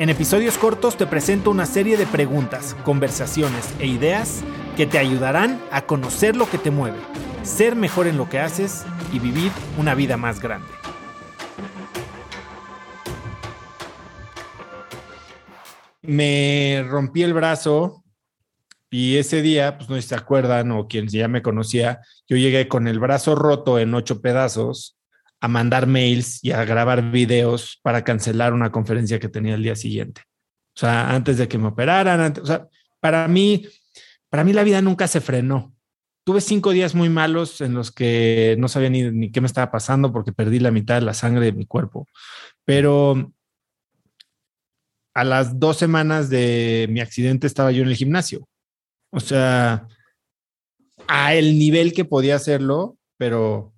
En episodios cortos te presento una serie de preguntas, conversaciones e ideas que te ayudarán a conocer lo que te mueve, ser mejor en lo que haces y vivir una vida más grande. Me rompí el brazo y ese día, pues no sé si se acuerdan o quien ya me conocía, yo llegué con el brazo roto en ocho pedazos a mandar mails y a grabar videos para cancelar una conferencia que tenía el día siguiente. O sea, antes de que me operaran, o sea, para mí, para mí la vida nunca se frenó. Tuve cinco días muy malos en los que no sabía ni, ni qué me estaba pasando porque perdí la mitad de la sangre de mi cuerpo. Pero a las dos semanas de mi accidente estaba yo en el gimnasio. O sea, a el nivel que podía hacerlo, pero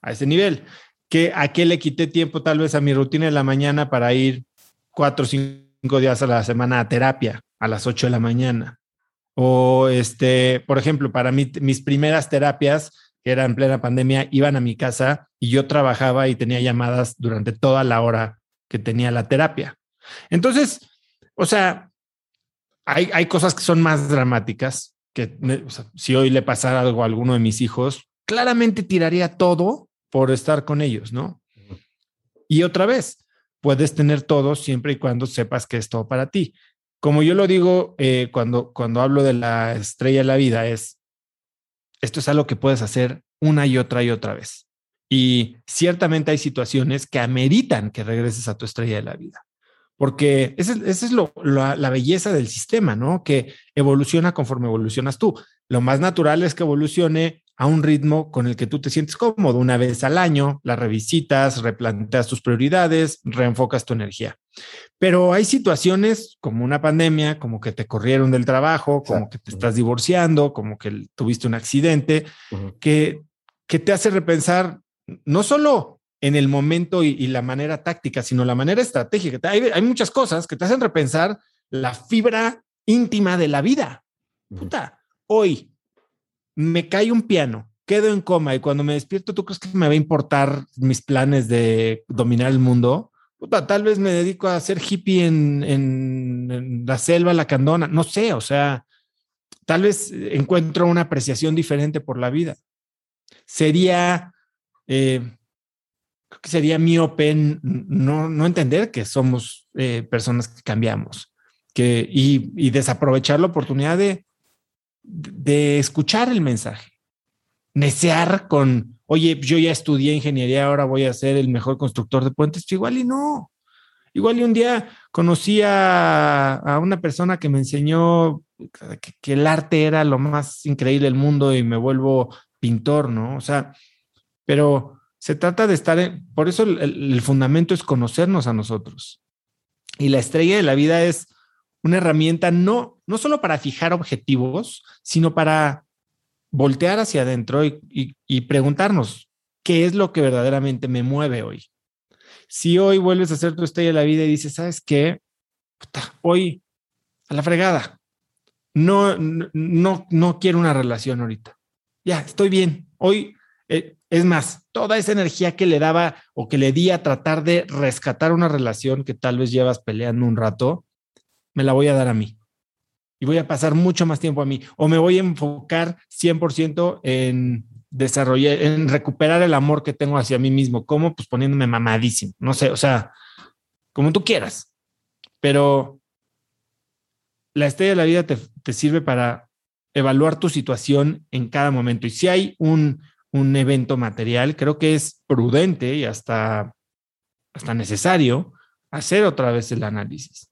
a ese nivel que a qué le quité tiempo tal vez a mi rutina de la mañana para ir cuatro o cinco días a la semana a terapia a las ocho de la mañana. O este, por ejemplo, para mí, mis primeras terapias, que eran en plena pandemia, iban a mi casa y yo trabajaba y tenía llamadas durante toda la hora que tenía la terapia. Entonces, o sea, hay, hay cosas que son más dramáticas, que si hoy le pasara algo a alguno de mis hijos, claramente tiraría todo por estar con ellos, ¿no? Y otra vez, puedes tener todo siempre y cuando sepas que es todo para ti. Como yo lo digo eh, cuando, cuando hablo de la estrella de la vida, es, esto es algo que puedes hacer una y otra y otra vez. Y ciertamente hay situaciones que ameritan que regreses a tu estrella de la vida. Porque esa es, lo, la belleza del sistema, ¿no? Que evoluciona conforme evolucionas tú. Lo más natural es que evolucione a un ritmo con el que tú te sientes cómodo. Una vez al año, la revisitas, replanteas tus prioridades, reenfocas tu energía. Pero hay situaciones como una pandemia, como que te corrieron del trabajo, como que te estás divorciando, como que tuviste un accidente, que, que te hace repensar no solo en el momento y, la manera táctica, sino la manera estratégica. Hay, hay muchas cosas que te hacen repensar la fibra íntima de la vida. Puta, hoy me cae un piano, quedo en coma y cuando me despierto, ¿tú crees que me va a importar mis planes de dominar el mundo? tal vez me dedico a ser hippie en, la selva, la candona, no sé, o sea, tal vez encuentro una apreciación diferente por la vida. Sería, eh, creo que sería miope no, no entender que somos eh, personas que cambiamos que, y, y desaprovechar la oportunidad de, de escuchar el mensaje, necear con, oye, yo ya estudié ingeniería, ahora voy a ser el mejor constructor de puentes, igual y no. Igual y un día conocí a, una persona que me enseñó que, el arte era lo más increíble del mundo y me vuelvo pintor, ¿no? O sea, pero se trata de estar, por eso el fundamento es conocernos a nosotros. Y la estrella de la vida es una herramienta no, no solo para fijar objetivos, sino para voltear hacia adentro y, preguntarnos, ¿qué es lo que verdaderamente me mueve hoy? Si hoy vuelves a hacer tu estrella de la vida y dices, ¿sabes qué? hoy a la fregada. No, no, no quiero una relación ahorita. Ya, estoy bien. Hoy, eh, es más, toda esa energía que le daba o que le di a tratar de rescatar una relación que tal vez llevas peleando un rato, me la voy a dar a mí. Y voy a pasar mucho más tiempo a mí. O me voy a enfocar 100% en desarrollar, en recuperar el amor que tengo hacia mí mismo. ¿Cómo? Pues poniéndome mamadísimo. No sé, o sea, como tú quieras. Pero la estrella de la vida te, te sirve para evaluar tu situación en cada momento. Y si hay un, un evento material, creo que es prudente y hasta, hasta necesario hacer otra vez el análisis.